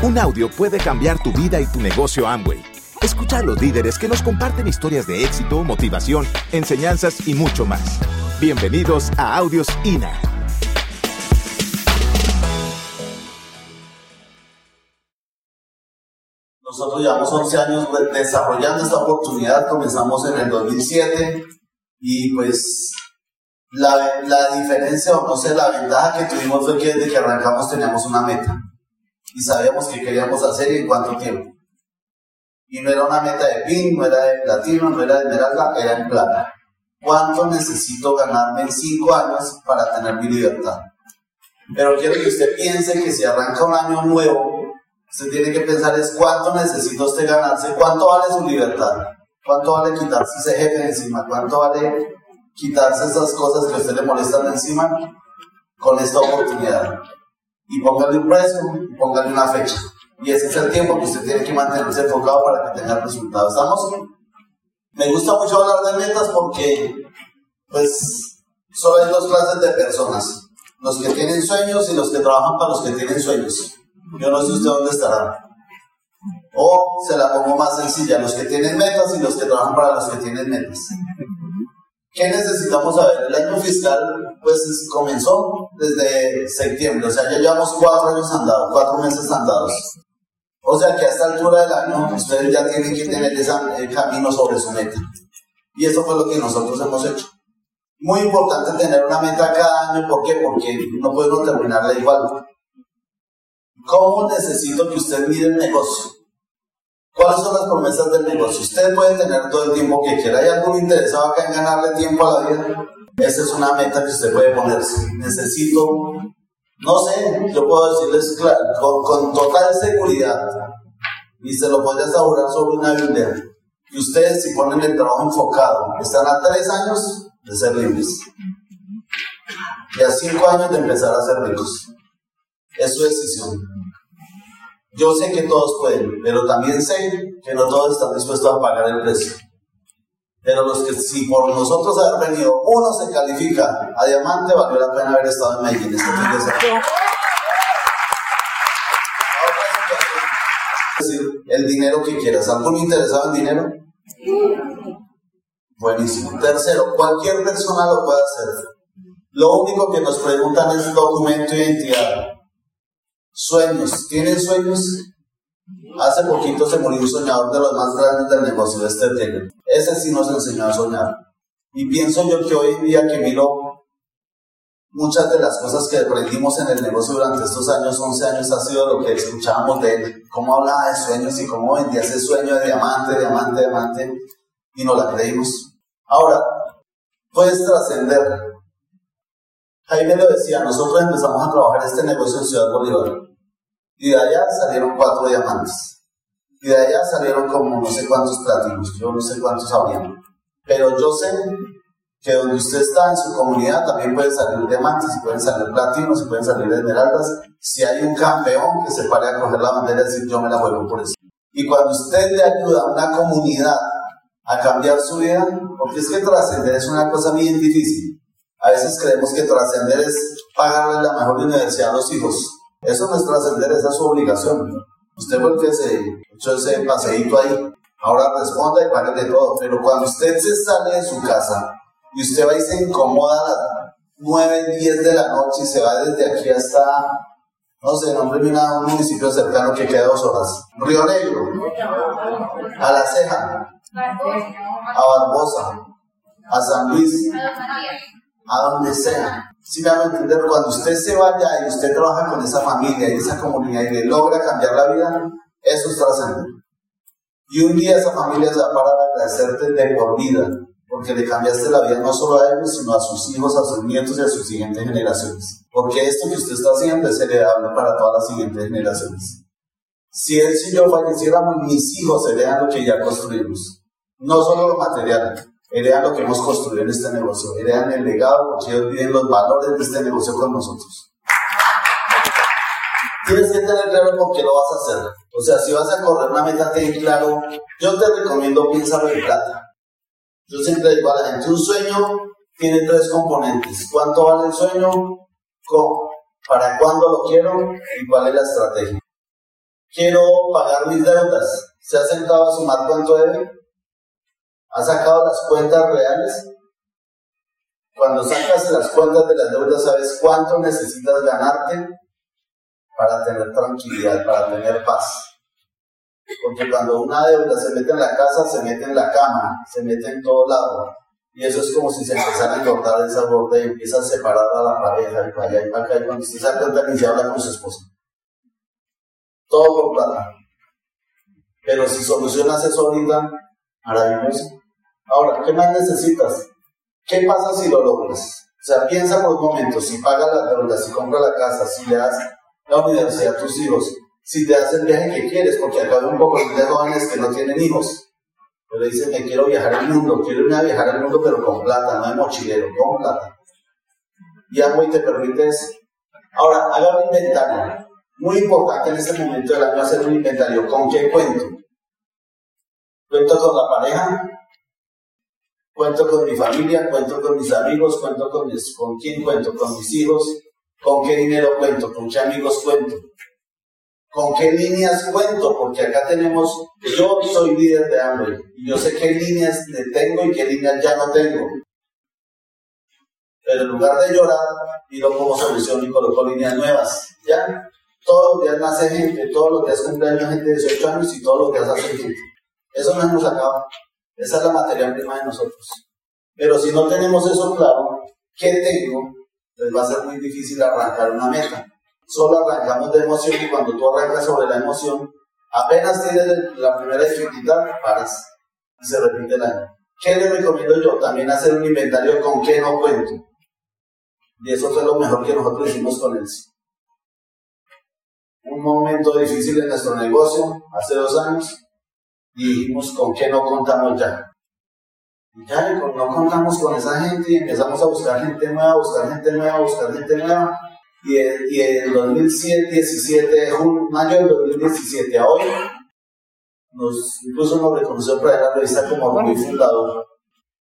Un audio puede cambiar tu vida y tu negocio Amway. Escucha a los líderes que nos comparten historias de éxito, motivación, enseñanzas y mucho más. Bienvenidos a Audios INA. Nosotros llevamos 11 años desarrollando esta oportunidad, comenzamos en el 2007 y pues la, la diferencia o no sé, la ventaja que tuvimos fue que desde que arrancamos teníamos una meta y sabíamos qué queríamos hacer y en cuánto tiempo. Y no era una meta de pin, no era de platino, no era de esmeralda, era en plata. ¿Cuánto necesito ganarme en cinco años para tener mi libertad? Pero quiero que usted piense que si arranca un año nuevo, usted tiene que pensar es cuánto necesita usted ganarse, cuánto vale su libertad, cuánto vale quitarse ese jefe encima, cuánto vale quitarse esas cosas que a usted le molestan encima con esta oportunidad. Y póngale un precio, y póngale una fecha. Y ese es el tiempo que usted tiene que mantenerse enfocado para que tenga resultados. Me gusta mucho hablar de metas porque, pues, solo hay dos clases de personas. Los que tienen sueños y los que trabajan para los que tienen sueños. Yo no sé usted dónde estará. O se la pongo más sencilla, los que tienen metas y los que trabajan para los que tienen metas. ¿Qué necesitamos saber? El año fiscal, pues comenzó desde septiembre, o sea, ya llevamos cuatro años andados, cuatro meses andados. O sea que a esta altura del año ustedes ya tienen que tener ese camino sobre su meta. Y eso fue lo que nosotros hemos hecho. Muy importante tener una meta cada año, ¿por qué? Porque no podemos terminarla igual. ¿Cómo necesito que usted mire el negocio? ¿Cuáles son las promesas del negocio? Usted puede tener todo el tiempo que quiera. ¿Hay algún interesado acá en ganarle tiempo a la vida? Esa es una meta que usted puede ponerse. Necesito, no sé, yo puedo decirles con, total seguridad, y se lo puede asegurar sobre una Biblia, que ustedes si ponen el trabajo enfocado, están a tres años de ser libres. Y a cinco años de empezar a ser ricos. Es su decisión. Yo sé que todos pueden, pero también sé que no todos están dispuestos a pagar el precio. Pero los que, si por nosotros haber venido, uno se califica a diamante, valió la pena haber estado en Medellín este fin de semana. Decir, el dinero que quieras. ¿Algún interesado en dinero? Buenísimo. Tercero, cualquier persona lo puede hacer. Lo único que nos preguntan es documento de identidad. Sueños. ¿Tienen sueños? Hace poquito se murió un soñador de los más grandes del negocio, este tema. Ese sí nos enseñó a soñar. Y pienso yo que hoy en día que miro muchas de las cosas que aprendimos en el negocio durante estos años, 11 años, ha sido lo que escuchábamos de él, cómo hablaba de sueños y cómo vendía ese sueño de diamante, diamante, diamante, y no la creímos. Ahora, puedes trascender. Jaime lo decía, nosotros empezamos a trabajar este negocio en Ciudad Bolívar. Y de allá salieron cuatro diamantes. Y de allá salieron como no sé cuántos platinos, yo no sé cuántos habían. Pero yo sé que donde usted está en su comunidad también pueden salir diamantes, pueden salir platinos, y pueden salir esmeraldas. Si hay un campeón que se pare a coger la bandera y decir yo me la juego por eso. Y cuando usted le ayuda a una comunidad a cambiar su vida, porque es que trascender es una cosa bien difícil. A veces creemos que trascender es pagarle la mejor universidad a los hijos. Eso no es trascender, esa es su obligación. Usted fue el que se echó ese paseíto ahí. Ahora responda y págale todo. Pero cuando usted se sale de su casa y usted va y se incomoda a las 9, 10 de la noche y se va desde aquí hasta, no sé, nombre un municipio cercano que queda dos horas. Río Negro, a La Ceja, a Barbosa, a San Luis, a donde sea. Si me a entender, cuando usted se vaya y usted trabaja con esa familia y esa comunidad y le logra cambiar la vida, eso es trascendente. Y un día esa familia se va a parar a agradecerte de por vida, porque le cambiaste la vida no solo a ellos, sino a sus hijos, a sus nietos y a sus siguientes generaciones. Porque esto que usted está haciendo es heredable para todas las siguientes generaciones. Si él y yo falleciéramos, mis hijos heredan lo que ya construimos. No solo lo material, heredan lo que hemos construido en este negocio, heredan el legado porque ellos viven los valores de este negocio con nosotros. Tienes que tener claro por qué lo vas a hacer. O sea, si vas a correr una meta, ten claro. Yo te recomiendo piensa en plata. Yo siempre digo a la gente, un sueño tiene tres componentes. ¿Cuánto vale el sueño? ¿Para cuándo lo quiero? ¿Y cuál es la estrategia? quiero pagar mis deudas. ¿Se ha sentado a sumar cuánto debe? ¿Ha sacado las cuentas reales? Cuando sacas las cuentas de las deudas, ¿sabes cuánto necesitas ganarte para tener tranquilidad, para tener paz? Porque cuando una deuda se mete en la casa, se mete en la cama, se mete en todo lado. Y eso es como si se empezara a cortar esa borde y empieza a separar a la pareja y para allá y para acá. Y cuando se da cuenta ni se habla con su esposa. Todo por plata. Pero si solucionas eso ahorita, maravilloso. Ahora, ¿qué más necesitas? ¿Qué pasa si lo logras? O sea, piensa por un momento, si pagas las deudas, si compras la casa, si le das la universidad a tus hijos, si te das el viaje que quieres, porque acá hay un poco de jóvenes que no tienen hijos, pero dicen que quiero viajar al mundo, quiero irme a viajar al mundo, pero con plata, no de mochilero, con plata. Y y te permite eso. Ahora, haga un inventario. Muy importante en este momento del año hacer un inventario. ¿Con qué cuento? ¿Cuento con la pareja? ¿Cuento con mi familia? ¿Cuento con mis amigos? ¿Cuento con, mis, con quién cuento? ¿Con mis hijos? ¿Con qué dinero cuento? ¿Con qué amigos cuento? ¿Con qué líneas cuento? Porque acá tenemos, yo soy líder de hambre y yo sé qué líneas tengo y qué líneas ya no tengo. Pero en lugar de llorar, lo como solución y coloco líneas nuevas. ¿Ya? Todos los días nace gente, todos los días cumpleaños gente de 18 años y todos los días hace gente. Eso no hemos acabado. Esa es la materia prima de nosotros. Pero si no tenemos eso claro, ¿qué tengo? Pues va a ser muy difícil arrancar una meta. Solo arrancamos de emoción y cuando tú arrancas sobre la emoción, apenas tienes la primera dificultad, paras y se repite el año. ¿Qué le recomiendo yo? También hacer un inventario con qué no cuento. Y eso fue lo mejor que nosotros hicimos con él. Un momento difícil en nuestro negocio, hace dos años, y dijimos con qué no contamos ya. Y ya no contamos con esa gente y empezamos a buscar gente nueva, buscar gente nueva, buscar gente nueva y en, y en 2017, mayo del 2017 a hoy, nos, incluso nos reconoció para la revista como muy fundador.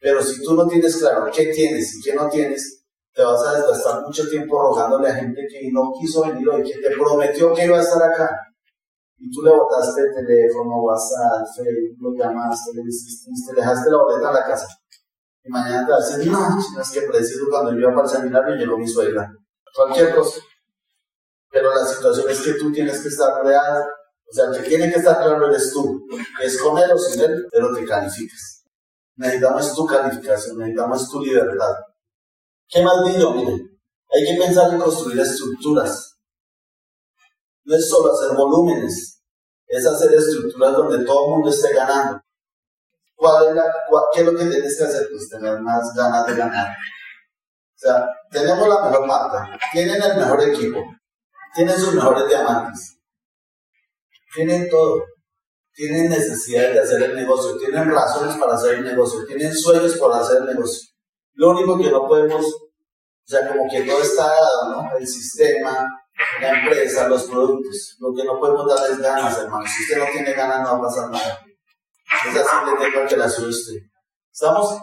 Pero si tú no tienes claro qué tienes y qué no tienes, te vas a desgastar mucho tiempo rogándole a gente que no quiso venir hoy, que te prometió que iba a estar acá. Y tú le botaste el teléfono, WhatsApp, Facebook, lo llamaste, le insististe, dejaste la boleta a la casa. Y mañana te vas a decir, no, es que preciso cuando yo iba para el seminario llegó mi suegra cualquier cosa. Pero la situación es que tú tienes que estar real, o sea, que tiene que estar claro eres tú, es con él o sin él, pero te calificas. Necesitamos tu calificación, necesitamos tu libertad. ¿Qué más digo? Miren, hay que pensar en construir estructuras. No es solo hacer volúmenes, es hacer estructuras donde todo el mundo esté ganando. ¿Cuál es la, ¿Qué es lo que tienes que hacer? Pues tener más ganas de ganar. O sea, tenemos la mejor marca, tienen el mejor equipo, tienen sus mejores diamantes, tienen todo, tienen necesidad de hacer el negocio, tienen razones para hacer el negocio, tienen sueños para hacer el negocio. Lo único que no podemos, o sea, como que todo está dado, ¿no? El sistema, la empresa, los productos. Lo que no podemos darles ganas, hermano. Si usted no tiene ganas, no va a pasar nada. Es así de tengo que la usted. ¿Estamos?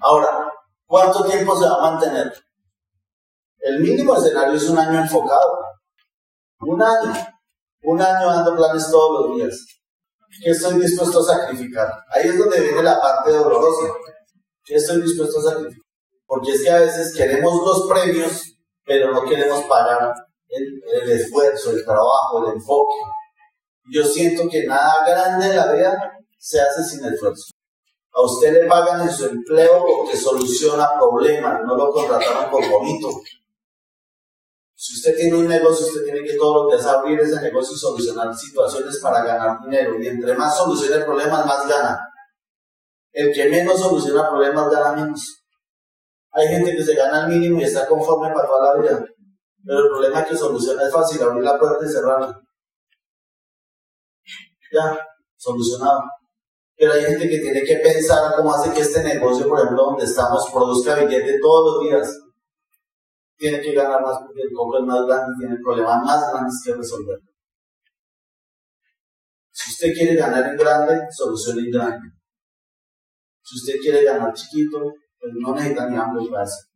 Ahora, ¿Cuánto tiempo se va a mantener? El mínimo escenario es un año enfocado. Un año. Un año dando planes todos los días. ¿Qué estoy dispuesto a sacrificar? Ahí es donde viene la parte dolorosa. ¿Qué estoy dispuesto a sacrificar? Porque es que a veces queremos los premios, pero no queremos pagar el, esfuerzo, el trabajo, el enfoque. Yo siento que nada grande en la vida se hace sin esfuerzo. A usted le pagan en su empleo porque soluciona problemas, no lo contrataron por bonito. Si usted tiene un negocio, usted tiene que todos los días abrir ese negocio y solucionar situaciones para ganar dinero. Y entre más solucione problemas, más gana. El que menos soluciona problemas gana menos. Hay gente que se gana el mínimo y está conforme para toda la vida. Pero el problema que soluciona es fácil, abrir la puerta y cerrarla. Ya, solucionado. Pero hay gente que tiene que pensar cómo hace que este negocio, por ejemplo, donde estamos, produzca billete todos los días. Tiene que ganar más porque el coco es más grande y tiene problemas más grandes que resolver. Si usted quiere ganar en grande, solucione en grande. Si usted quiere ganar chiquito, pues no necesita ni ambos brazos.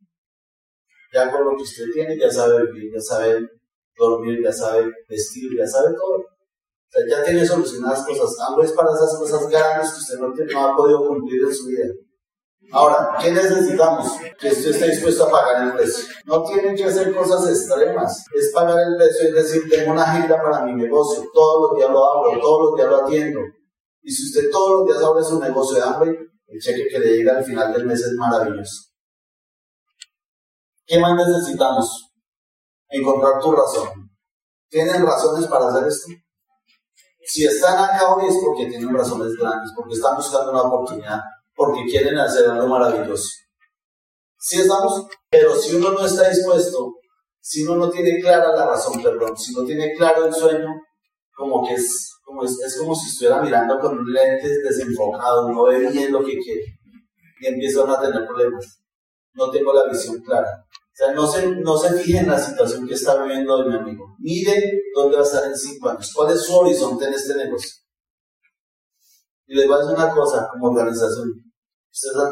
Ya con lo que usted tiene, ya sabe vivir, ya sabe dormir, ya sabe vestir, ya sabe todo. O sea, ya tiene solucionadas cosas. Algo es para esas cosas grandes que usted no, no ha podido cumplir en su vida. Ahora, ¿qué necesitamos? Que usted esté dispuesto a pagar el precio. No tienen que hacer cosas extremas. Es pagar el precio, es decir, tengo una agenda para mi negocio. Todos los días lo abro, todos los días lo atiendo. Y si usted todos los días abre su negocio de hambre, el cheque que le llega al final del mes es maravilloso. ¿Qué más necesitamos? Encontrar tu razón. ¿Tienen razones para hacer esto? Si están acá hoy es porque tienen razones grandes, porque están buscando una oportunidad porque quieren hacer algo maravilloso. Sí estamos, pero si uno no está dispuesto, si uno no tiene clara la razón, perdón, si no tiene claro el sueño, como que es como, es, como si estuviera mirando con un lente desenfocado, no ve bien lo que quiere y empiezan a tener problemas. No tengo la visión clara. O sea, no se, no se fije en la situación que está viviendo mi amigo. Mire dónde va a estar en cinco años. ¿Cuál es su horizonte en este negocio? Y les voy a decir una cosa como organización.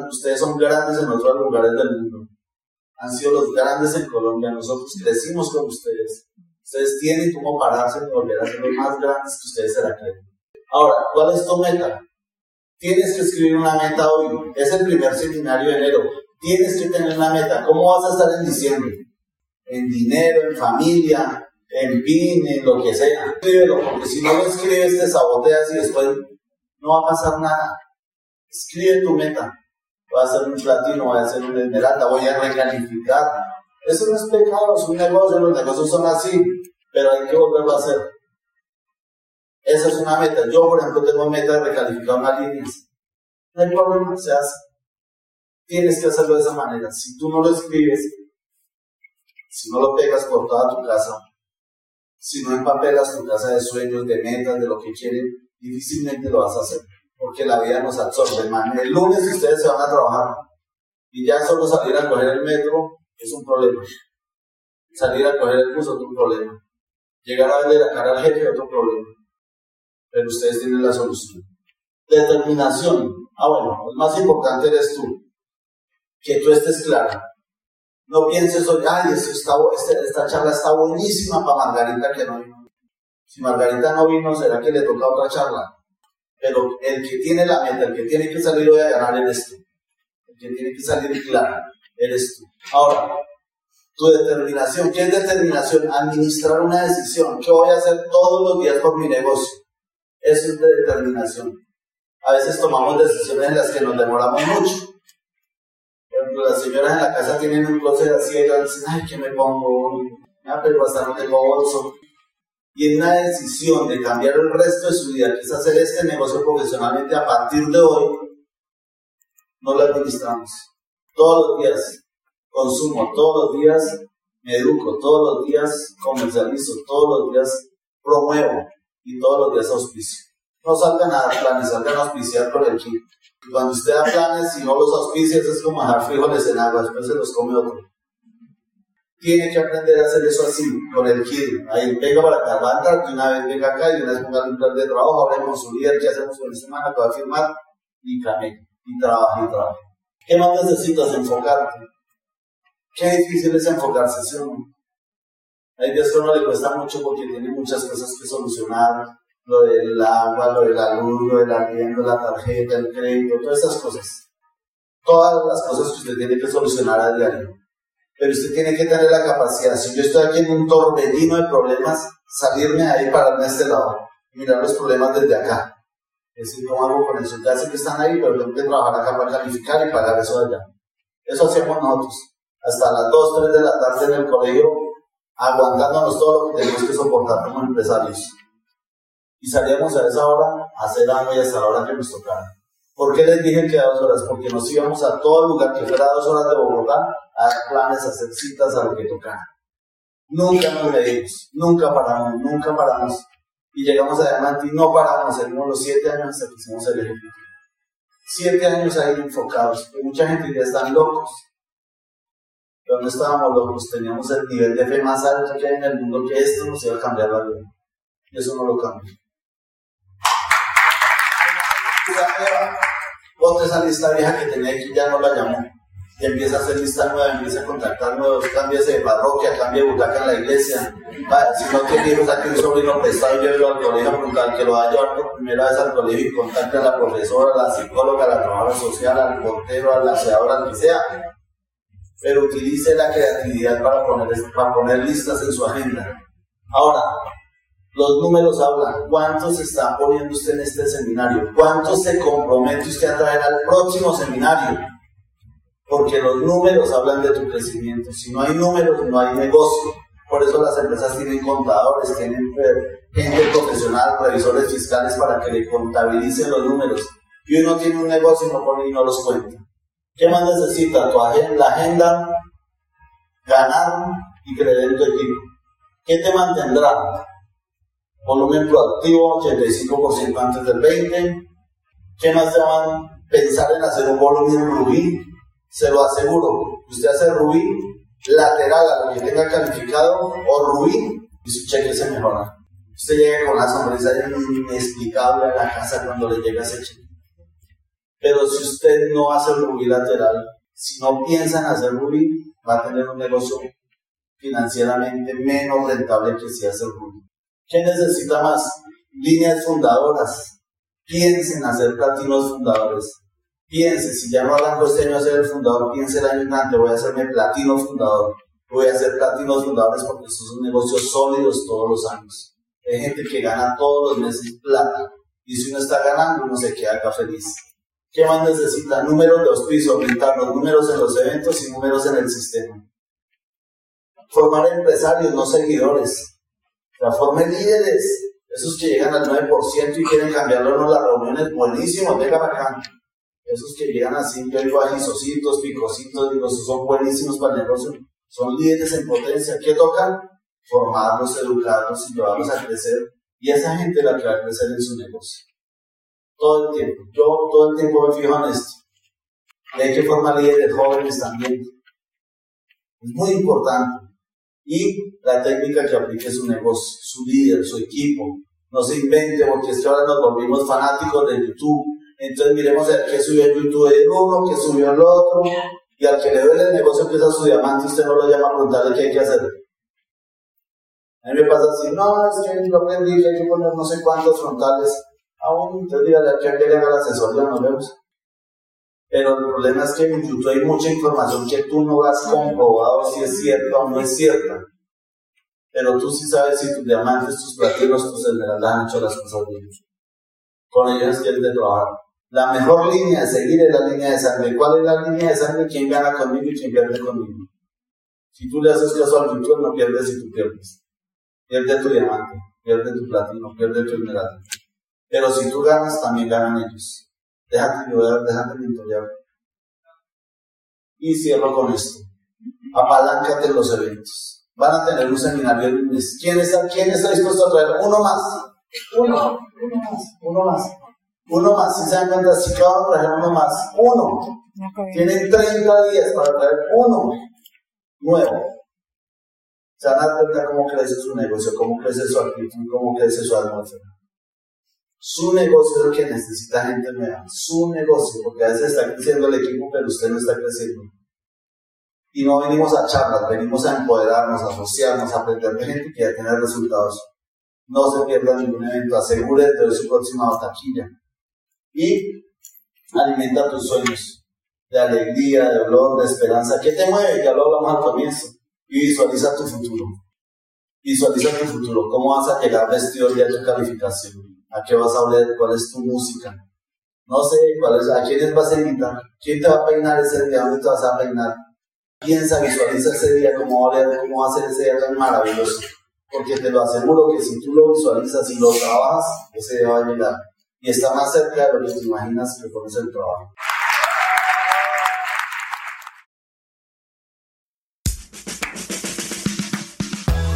Ustedes, son grandes en otros lugares del mundo. Han sido los grandes en Colombia. Nosotros crecimos con ustedes. Ustedes tienen cómo pararse y volver a ser los más grandes que ustedes se la creen. Ahora, ¿cuál es tu meta? Tienes que escribir una meta hoy. Es el primer seminario de enero. Tienes que tener una meta. ¿Cómo vas a estar en diciembre? En dinero, en familia, en PIN, en lo que sea. Escríbelo, porque si no lo escribes te saboteas y después no va a pasar nada. Escribe tu meta. Voy a hacer un platino, voy a hacer un esmeralda, voy a recalificar. Eso no es pecado, es un negocio, los negocios son así, pero hay que volverlo a hacer. Esa es una meta. Yo, por ejemplo, tengo meta de recalificar una línea. No hay problema, se hace. Tienes que hacerlo de esa manera. Si tú no lo escribes, si no lo pegas por toda tu casa, si no empapelas tu casa de sueños, de metas, de lo que quieren, difícilmente lo vas a hacer porque la vida nos absorbe. El lunes ustedes se van a trabajar y ya solo salir a coger el metro es un problema. Salir a coger el bus es otro problema. Llegar a vender la cara al jefe es otro problema. Pero ustedes tienen la solución. Determinación. Ah, bueno, el más importante eres tú. Que tú estés claro. No pienses hoy, ay, este, esta charla está buenísima para Margarita que no vino. Si Margarita no vino, ¿será que le toca otra charla? Pero el que tiene la meta, el que tiene que salir hoy a ganar eres tú. El que tiene que salir claro eres tú. Ahora, tu determinación. ¿Qué es determinación? Administrar una decisión. ¿Qué voy a hacer todos los días por mi negocio? Eso es de determinación. A veces tomamos decisiones en las que nos demoramos mucho. Las señoras en la casa tienen un closet así y dicen, ay, ¿qué me pongo? Ah, pero tengo bolso y en una decisión de cambiar el resto de su vida, que es hacer este negocio profesionalmente a partir de hoy, no lo administramos. Todos los días consumo, todos los días me educo, todos los días comercializo, todos los días promuevo y todos los días auspicio. No salgan a planes, salgan a auspiciar por el kit. Cuando usted da planes y no los auspicias es como dejar frijoles en agua, después se los come otro tiene que aprender a hacer eso así, con el kid. Ahí, venga para acá, va a entrar, de una vez venga acá y una vez ponga un plan de trabajo, hablemos con su líder, qué hacemos con esta semana, que va a firmar, y camine, y trabaja, y trabaja. ¿Qué más necesitas? Enfocarte. Qué difícil es enfocarse, ¿sí? Hay días que uno le cuesta mucho porque tiene muchas cosas que solucionar, lo del agua, lo de la luz, lo del arriendo, la tarjeta, el crédito, todas esas cosas. Todas las cosas que usted tiene que solucionar a diario pero usted tiene que tener la capacidad, si yo estoy aquí en un torbellino de problemas, salirme ahí, pararme a este lado, mirar los problemas desde acá. Es decir, ¿cómo hago con eso? Ya sé que están ahí, pero tengo que trabajar acá para calificar y pagar eso allá. Eso hacemos nosotros. Hasta las 2, 3 de la tarde en el colegio, aguantándonos todo lo que tenemos que soportar como empresarios. Y salíamos a esa hora a hacer algo y hasta la hora que nos tocara. ¿Por qué les dije que a dos horas? Porque nos íbamos a todo lugar que fuera dos horas de Bogotá a dar planes, a hacer citas, a lo que tocara. Nunca nos medimos, nunca paramos, nunca paramos. Y llegamos a Diamante y no paramos, seguimos los siete años hasta que hicimos el ejecutivo. Siete años ahí enfocados. mucha gente ya están locos. Pero no estábamos locos, teníamos el nivel de fe más alto que hay en el mundo que esto nos iba a cambiar la vida. Y eso no lo cambió otra esa lista vieja que tenía aquí ya no la llamó. y empieza a hacer lista nueva, empieza a contactar nuevos, cámbiase de parroquia, cambia de butaca en la iglesia. si no tiene hijos, saque un sobrino prestado y llévelo al colegio a que lo va a llevar por primera vez al colegio y contacte a la profesora, a la psicóloga, a la trabajadora social, al portero, al aseador, al que sea. Pero utilice la creatividad para poner, para poner listas en su agenda. Ahora, los números hablan. ¿Cuántos se está poniendo usted en este seminario? ¿Cuántos se compromete usted a traer al próximo seminario? porque los números hablan de tu crecimiento. Si no hay números, no hay negocio. Por eso las empresas tienen contadores, tienen gente profesional, revisores fiscales para que le contabilicen los números. Y uno tiene un negocio y no pone y no los cuenta. ¿Qué más necesita? Tu agenda, la agenda, ganar y creer en tu equipo. ¿Qué te mantendrá? Volumen proactivo, 85% antes del 20%. ¿Qué más a pensar en hacer un volumen rubí? se lo aseguro. Usted hace rubí lateral a lo que tenga calificado o rubí y su cheque se mejora. Usted llega con la sonrisa inexplicable a la casa cuando le llega ese cheque. Pero si usted no hace rubí lateral, si no piensa en hacer rubí, va a tener un negocio financieramente menos rentable que si hace rubí. ¿Qué necesita más? Líneas fundadoras. Piensen en hacer platinos fundadores Piense, si ya no arranco este año a ser el fundador, piense el año voy a hacerme platino fundador. Voy a hacer platinos fundadores porque estos son negocios sólidos todos los años. Hay gente que gana todos los meses plata. Y si uno está ganando, uno se queda acá feliz. ¿Qué más necesita? Números de auspicio, aumentar los números en los eventos y números en el sistema. Formar empresarios, no seguidores. Sea, líderes. Esos que llegan al 9% y quieren cambiarlo en las reuniones, buenísimo, venga acá. Esos que llegan así, yo digo ajizocitos, picocitos, digo, son buenísimos para el negocio. Son líderes en potencia. ¿Qué tocan? Formarlos, educarlos y llevarlos a crecer. Y esa gente la que va a crecer en su negocio. Todo el tiempo. Yo todo el tiempo me fijo en esto. Y hay que formar líderes jóvenes también. Es muy importante. Y la técnica que aplique su negocio, su líder, su equipo. No se invente, porque es que ahora nos volvimos fanáticos de YouTube entonces miremos el que subió en YouTube el uno, que subió el otro, y al que le duele el negocio que es a su diamante, usted no lo llama a preguntarle qué hay que hacer. A mí me pasa así, no, es que yo aprendí que hay que poner no sé cuántos frontales. Aún, entonces dígale a quien le haga la asesoría, nos vemos. Pero el problema es que en YouTube hay mucha información que tú no has comprobado si es cierta o no es cierta. Pero tú sí sabes si tus diamantes, tus platinos, tus esmeraldas han hecho las cosas bien. Con ellos quieres de trabajar. La mejor línea a seguir es la línea de sangre. ¿Cuál es la línea de sangre? ¿Quién gana conmigo y quién pierde conmigo? Si tú le haces caso al YouTube, no pierdes y tú pierdes. Pierde tu diamante, pierde tu platino, pierde tu esmeralda. Pero si tú ganas, también ganan ellos. Déjate ayudar, déjate mentorear. Y cierro con esto. Apaláncate los eventos. Van a tener un seminario el lunes. ¿Quién está, ¿Quién está dispuesto a traer uno más? Uno, uno más, uno más. Uno más, si se dan cuenta, si cada uno traer uno más, uno. Tienen 30 días para traer uno nuevo. Se van a dar cuenta cómo crece su negocio, cómo crece su actitud, cómo crece su atmósfera. Su negocio es lo que necesita gente nueva. Su negocio, porque a veces está creciendo el equipo, pero usted no está creciendo. Y no venimos a charlas, venimos a empoderarnos, a asociarnos, a aprender de gente que ya tiene resultados. No se pierda ningún evento, asegúrate de su próxima taquilla y alimenta tus sueños de alegría, de dolor, de esperanza. ¿Qué te mueve? Ya lo hablamos al comienzo. Y visualiza tu futuro. Visualiza tu futuro. ¿Cómo vas a llegar vestido el de tu calificación? ¿A qué vas a oler? ¿Cuál es tu música? No sé, ¿cuál es, ¿a quiénes vas a invitar? ¿Quién te va a peinar ese día? ¿Dónde te vas a peinar? Piensa, visualiza ese día, cómo va a oler, cómo va a ser ese día tan maravilloso. Porque te lo aseguro que si tú lo visualizas y lo trabajas, ese día va a llegar y está más cerca de lo que te imaginas que conoce el trabajo.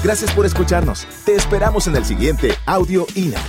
Gracias por escucharnos. Te esperamos en el siguiente Audio INA.